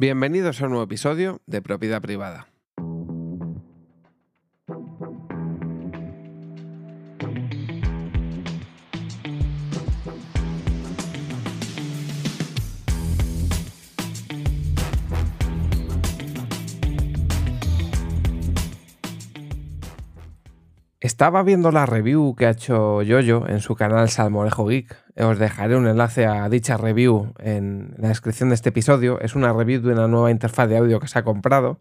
Bienvenidos a un nuevo episodio de Propiedad Privada. Estaba viendo la review que ha hecho Yoyo en su canal Salmorejo Geek. Os dejaré un enlace a dicha review en la descripción de este episodio. Es una review de una nueva interfaz de audio que se ha comprado.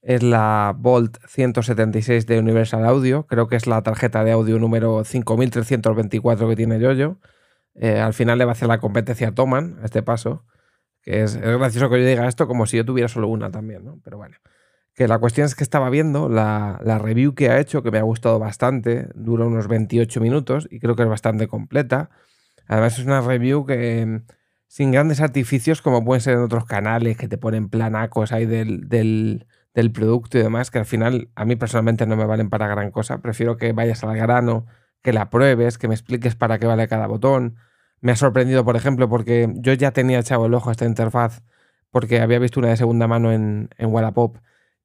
Es la Bolt 176 de Universal Audio. Creo que es la tarjeta de audio número 5324 que tiene Yoyo. Eh, al final le va a hacer la competencia a Toman a este paso. Es, gracioso que yo diga esto como si yo tuviera solo una también, ¿no? Pero bueno. Que la cuestión es que estaba viendo la, review que ha hecho, que me ha gustado bastante, dura unos 28 minutos y creo que es bastante completa. Además es una review que sin grandes artificios como pueden ser en otros canales que te ponen planacos ahí del, del, del producto y demás, que al final a mí personalmente no me valen para gran cosa. Prefiero que vayas al grano, que la pruebes, que me expliques para qué vale cada botón. Me ha sorprendido, por ejemplo, porque yo ya tenía echado el ojo a esta interfaz porque había visto una de segunda mano en, en Wallapop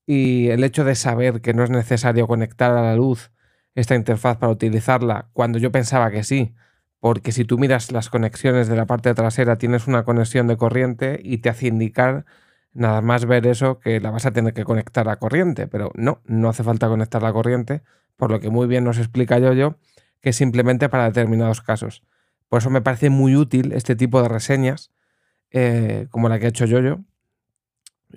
y el hecho de saber que no es necesario conectar a la luz esta interfaz para utilizarla, cuando yo pensaba que sí, porque si tú miras las conexiones de la parte trasera tienes una conexión de corriente y te hace indicar nada más ver eso que la vas a tener que conectar a corriente, pero no, no hace falta conectar la corriente, por lo que muy bien nos explica yo que es simplemente para determinados casos. Por eso me parece muy útil este tipo de reseñas, eh, como la que ha hecho yo yo,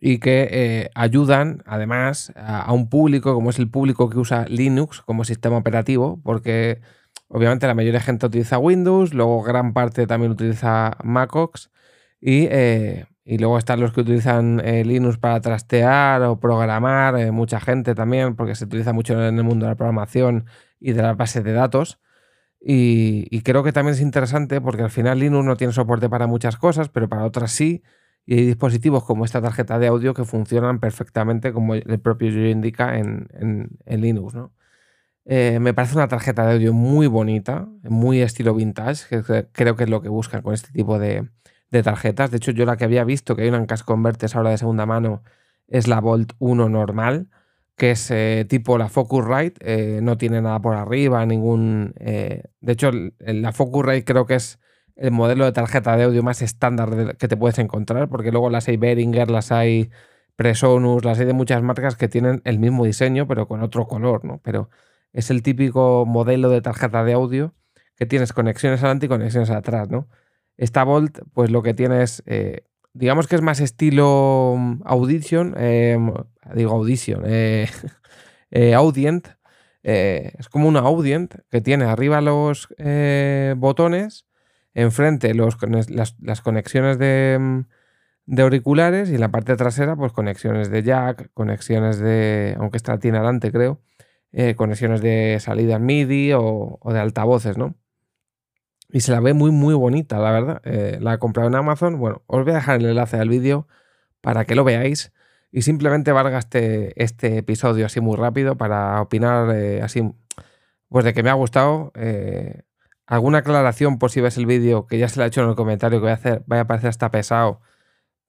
y que eh, ayudan además a, un público como es el público que usa Linux como sistema operativo, porque obviamente la mayoría de gente utiliza Windows, luego gran parte también utiliza MacOS y, eh, y luego están los que utilizan eh, Linux para trastear o programar, mucha gente también, porque se utiliza mucho en el mundo de la programación y de las bases de datos. Y, y creo que también es interesante porque al final Linux no tiene soporte para muchas cosas, pero para otras sí y hay dispositivos como esta tarjeta de audio que funcionan perfectamente como el propio yo indica en, Linux. ¿no? Eh, me parece una tarjeta de audio muy bonita, muy estilo vintage, que creo que es lo que buscan con este tipo de, tarjetas. De hecho, yo la que había visto, que hay una en Cash Converters ahora de segunda mano, es la Volt 1 normal, que es eh, tipo la Focusrite, eh, no tiene nada por arriba, ningún... de hecho, la Focusrite creo que es el modelo de tarjeta de audio más estándar que te puedes encontrar, porque luego las hay Behringer, las hay Presonus, las hay de muchas marcas que tienen el mismo diseño, pero con otro color, ¿no? Pero es el típico modelo de tarjeta de audio que tienes conexiones adelante y conexiones atrás, ¿no? Esta Volt, pues lo que tienes, eh, digamos que es más estilo mm, Audition, em, digo Audition, eh, eh, Audient, es como una Audient que tiene arriba los botones enfrente los, las, conexiones mm, de, auriculares y en la parte trasera, pues conexiones de jack, conexiones de, aunque esta tiene creo, eh, conexiones de salida MIDI o, de altavoces, ¿no? Y se la ve muy, muy bonita, la verdad. Eh, la he comprado en Amazon. Bueno, os voy a dejar el enlace al vídeo para que lo veáis. Y simplemente valga este, este episodio así muy rápido para opinar eh, así, pues de que me ha gustado alguna aclaración por si ves el vídeo, que ya se la he hecho en el comentario, que voy a hacer, vaya a parecer hasta pesado,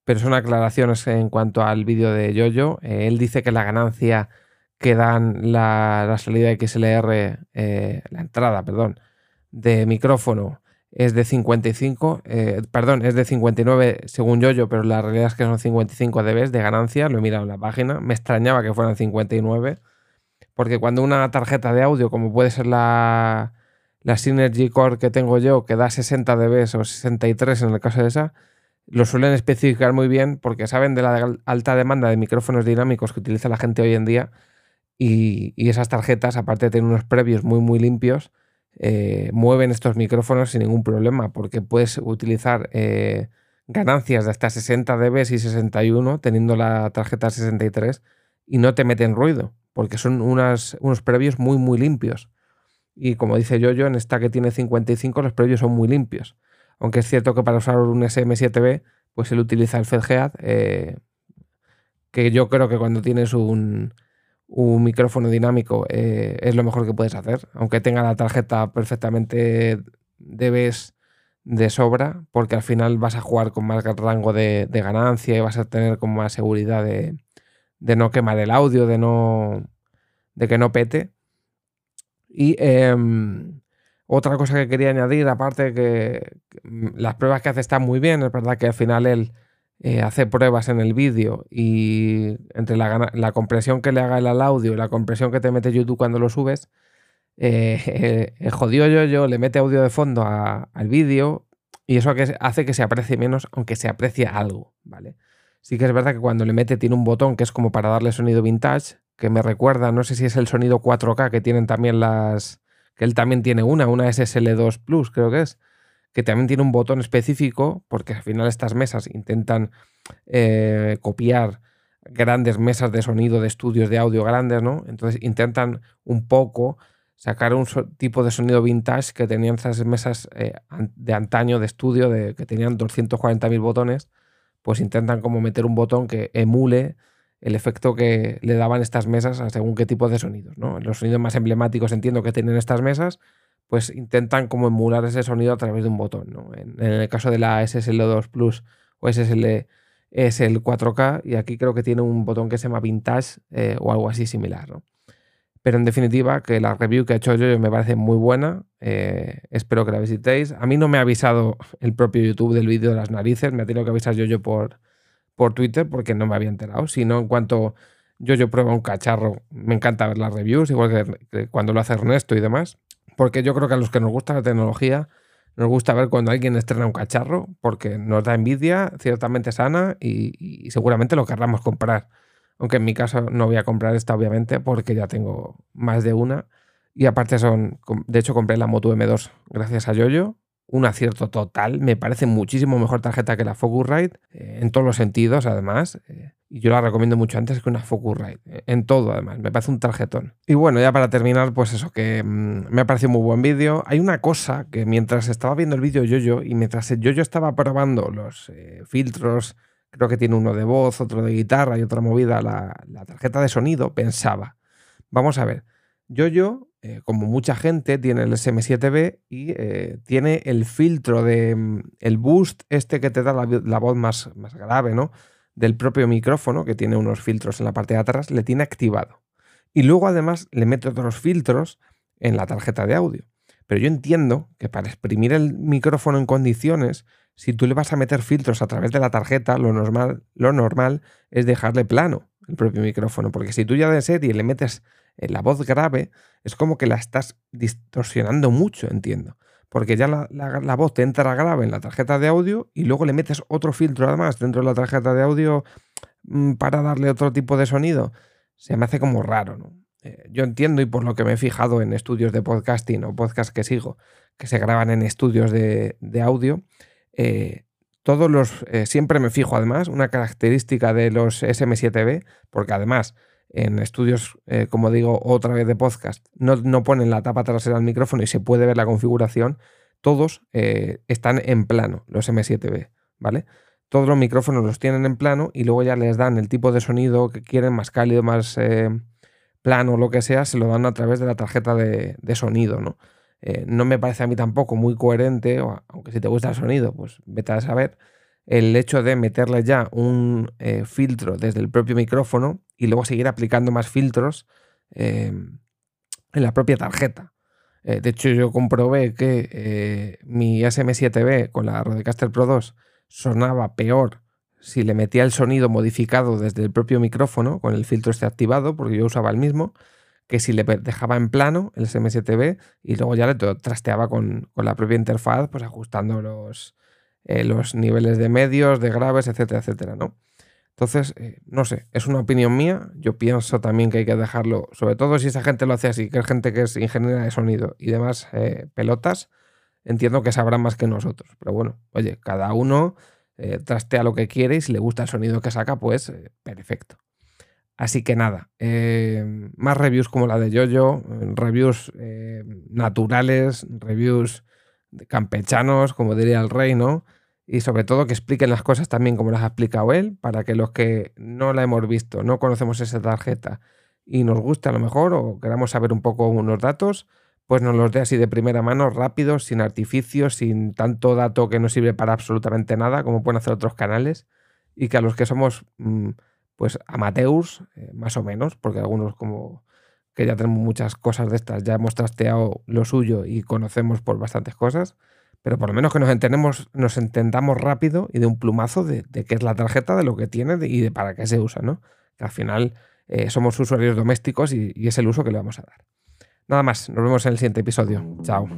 pero son aclaraciones en cuanto al vídeo de Yoyo. Eh, él dice que la ganancia que dan la, salida de XLR, eh, la entrada, perdón, de micrófono es de 55, eh, perdón, es de 59 según Yoyo, pero la realidad es que son 55 dB de ganancia, lo he mirado en la página, me extrañaba que fueran 59, porque cuando una tarjeta de audio, como puede ser la, la Synergy Core que tengo yo, que da 60 dB o 63 en el caso de esa, lo suelen especificar muy bien porque saben de la alta demanda de micrófonos dinámicos que utiliza la gente hoy en día y, esas tarjetas, aparte de tener unos previos muy muy limpios, eh, mueven estos micrófonos sin ningún problema porque puedes utilizar eh, ganancias de hasta 60 dB y 61 teniendo la tarjeta 63 y no te meten ruido porque son unas, unos previos muy muy limpios. Y como dice Yoyo, en esta que tiene 55 los previos son muy limpios. Aunque es cierto que para usar un SM7B, pues él utiliza el FedGead, eh, que yo creo que cuando tienes un, micrófono dinámico eh, es lo mejor que puedes hacer. Aunque tenga la tarjeta perfectamente debes de sobra, porque al final vas a jugar con más rango de, ganancia y vas a tener con más seguridad de, no quemar el audio, de no. de que no pete. Y em, otra cosa que quería añadir, aparte que las pruebas que hace están muy bien, es verdad que al final él eh, hace pruebas en el vídeo y entre la, compresión que le haga el al audio y la compresión que te mete YouTube cuando lo subes, eh, el jodido yo, yo le mete audio de fondo al vídeo y eso hace que se aprecie menos, aunque se aprecie algo, ¿vale? Sí que es verdad que cuando le mete tiene un botón que es como para darle sonido vintage, que me recuerda, no sé si es el sonido 4K que tienen también las... que él también tiene una, una SSL2 Plus creo que es, que también tiene un botón específico, porque al final estas mesas intentan eh, copiar grandes mesas de sonido de estudios de audio grandes, ¿no? Entonces intentan un poco sacar un tipo de sonido vintage que tenían esas mesas eh, de antaño de estudio de, que tenían 240.000 botones, pues intentan como meter un botón que emule el efecto que le daban estas mesas a según qué tipo de sonidos. ¿no? Los sonidos más emblemáticos entiendo que tienen estas mesas, pues intentan como emular ese sonido a través de un botón. ¿no? En, el caso de la SSL2 Plus o SSL es el 4K y aquí creo que tiene un botón que se llama Vintage eh, o algo así similar. ¿no? Pero en definitiva, que la review que ha hecho yo me parece muy buena. Eh, espero que la visitéis. A mí no me ha avisado el propio YouTube del vídeo de las narices. Me ha tenido que avisar yo, yo por, por Twitter porque no me había enterado. Si no, en cuanto yo, yo pruebo un cacharro, me encanta ver las reviews, igual que, cuando lo hace Ernesto y demás. Porque yo creo que a los que nos gusta la tecnología, nos gusta ver cuando alguien estrena un cacharro, porque nos da envidia, ciertamente sana y, y seguramente lo querramos comprar. Aunque en mi caso no voy a comprar esta, obviamente, porque ya tengo más de una. Y aparte son, de hecho compré la Moto M2 gracias a Yoyo. Un acierto total. Me parece muchísimo mejor tarjeta que la Focusrite. Eh, en todos los sentidos, además. Eh, y yo la recomiendo mucho antes que una Focusrite. Eh, en todo, además. Me parece un tarjetón. Y bueno, ya para terminar, pues eso, que mm, me ha parecido muy buen vídeo. Hay una cosa que mientras estaba viendo el vídeo Yoyo y mientras Yoyo estaba probando los filtros creo que tiene uno de voz, otro de guitarra y otra movida, la, tarjeta de sonido, pensaba, vamos a ver, yo yo, eh, como mucha gente, tiene el SM7B y eh, tiene el filtro de mm, el boost este que te da la, voz más, más grave, ¿no? Del propio micrófono, que tiene unos filtros en la parte de atrás, le tiene activado. Y luego además le mete otros filtros en la tarjeta de audio. Pero yo entiendo que para exprimir el micrófono en condiciones si tú le vas a meter filtros a través de la tarjeta, lo normal, lo normal es dejarle plano el propio micrófono, porque si tú ya de serie le metes la voz grave, es como que la estás distorsionando mucho, entiendo. Porque ya la, voz te entra grave en la tarjeta de audio y luego le metes otro filtro además dentro de la tarjeta de audio mm, para darle otro tipo de sonido. Se me hace como raro, ¿no? Eh, yo entiendo y por lo que me he fijado en estudios de podcasting o podcast que sigo, que se graban en estudios de, audio, eh, todos los, eh, siempre me fijo además, una característica de los SM7B, porque además en estudios, eh, como digo, otra vez de podcast, no, no, ponen la tapa trasera del micrófono y se puede ver la configuración, todos están en plano, los M7B, ¿vale? Todos los micrófonos los tienen en plano y luego ya les dan el tipo de sonido que quieren, más cálido, más plano, lo que sea, se lo dan a través de la tarjeta de, sonido, ¿no? Eh, no me parece a mí tampoco muy coherente, aunque si te gusta el sonido, pues vete a saber, el hecho de meterle ya un eh, filtro desde el propio micrófono y luego seguir aplicando más filtros em, en la propia tarjeta. Eh, de hecho, yo comprobé que mi SM7B con la Rodecaster Pro 2 sonaba peor si le metía el sonido modificado desde el propio micrófono con el filtro este activado, porque yo usaba el mismo, que si le dejaba en plano el SM7B y luego ya le trasteaba con, la propia interfaz, pues ajustando los, eh, los niveles de medios, de graves, etcétera, etcétera, ¿no? Entonces, eh, no sé, es una opinión mía. Yo pienso también que hay que dejarlo, sobre todo si esa gente lo hace así, que es gente que es ingeniera de sonido y demás eh, pelotas, entiendo que sabrán más que nosotros. Pero bueno, oye, cada uno trastea lo que quiere y si le gusta el sonido que saca, pues perfecto. Así que nada, eh, más reviews como la de Jojo, reviews eh, naturales, reviews campechanos, como diría el rey, ¿no? Y sobre todo que expliquen las cosas también como las ha explicado él, para que los que no la hemos visto, no conocemos esa tarjeta y nos guste a lo mejor o queramos saber un poco unos datos, pues nos los dé así de primera mano, rápido, sin artificios, sin tanto dato que no sirve para absolutamente nada, como pueden hacer otros canales, y que a los que somos mm, pues amateurs, eh, más o menos, porque algunos como que ya tenemos muchas cosas de estas, ya hemos trasteado lo suyo y conocemos por bastantes cosas, pero por lo menos que nos entendemos, nos entendamos rápido y de un plumazo de, qué es la tarjeta, de lo que tiene y de para qué se usa, ¿no? Que al final eh, somos usuarios domésticos y es el uso que le vamos a dar. Nada más, nos vemos en el siguiente episodio. Chao.